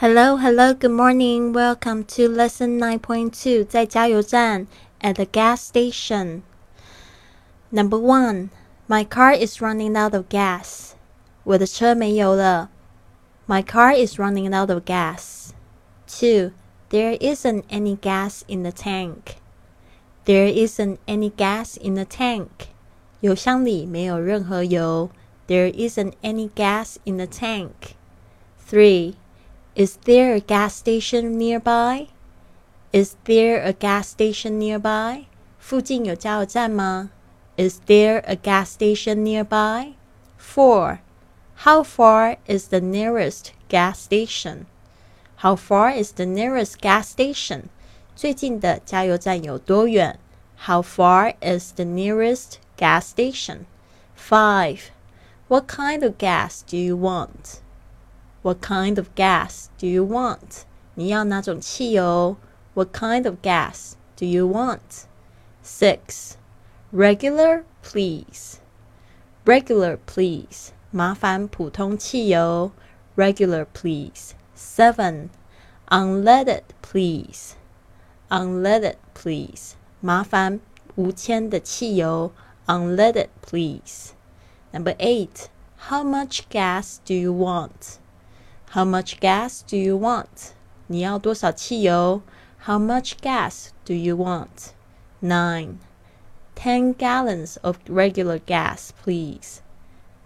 Hello, hello, good morning. Welcome to lesson 9.2在加油站 at the gas station. Number one, my car is running out of gas. 我的车没油了。My car is running out of gas. Two, there isn't any gas in the tank. There isn't any gas in the tank. 油箱里没有任何油。There isn't any gas in the tank. Three. Is there a gas station nearby? Is there a gas station nearby? 附近有加油站吗? Is there a gas station nearby? 4. How far is the nearest gas station? How far is the nearest gas station? 最近的加油站有多远? How far is the nearest gas station? 5. What kind of gas do you want? What kind of gas do you want? 你要哪种汽油? What kind of gas do you want? 6. Regular, please. Regular, please. 麻烦普通汽油. Regular, please. 7. Unleaded, please. Unleaded, please. 麻烦无铅的汽油. Unleaded, please. Number 8. How much gas do you want? How much gas do you want? 你要多少汽油? How much gas do you want? 9. 10 gallons of regular gas, please.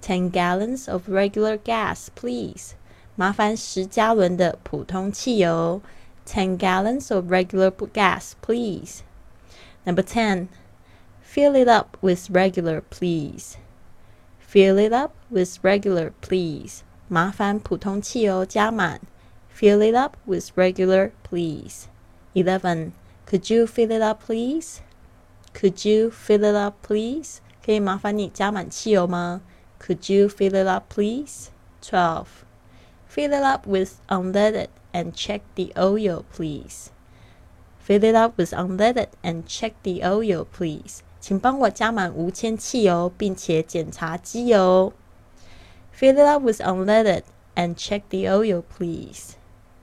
10 gallons of regular gas, please. 麻烦十加仑的普通汽油. 10 gallons of regular gas, please. Number 10. Fill it up with regular, please. Fill it up with regular, please. 麻烦普通汽油加满。Fill it up with regular, please. Eleven. Could you fill it up, please? Could you fill it up, please? 可以麻烦你加满汽油吗？Could you fill it up, please? Twelve. Fill it up with unleaded and check the oil, please. Fill it up with unleaded and check the oil, please. 请帮我加满无铅汽油，并且检查机油。 Fill it up with unleaded and check the oil, please.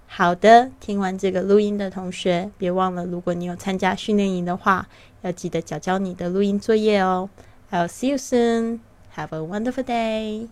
好的，听完这个录音的同学，别忘了，如果你有参加训练营的话，要记得交交你的录音作业哦。I'll see you soon. Have a wonderful day.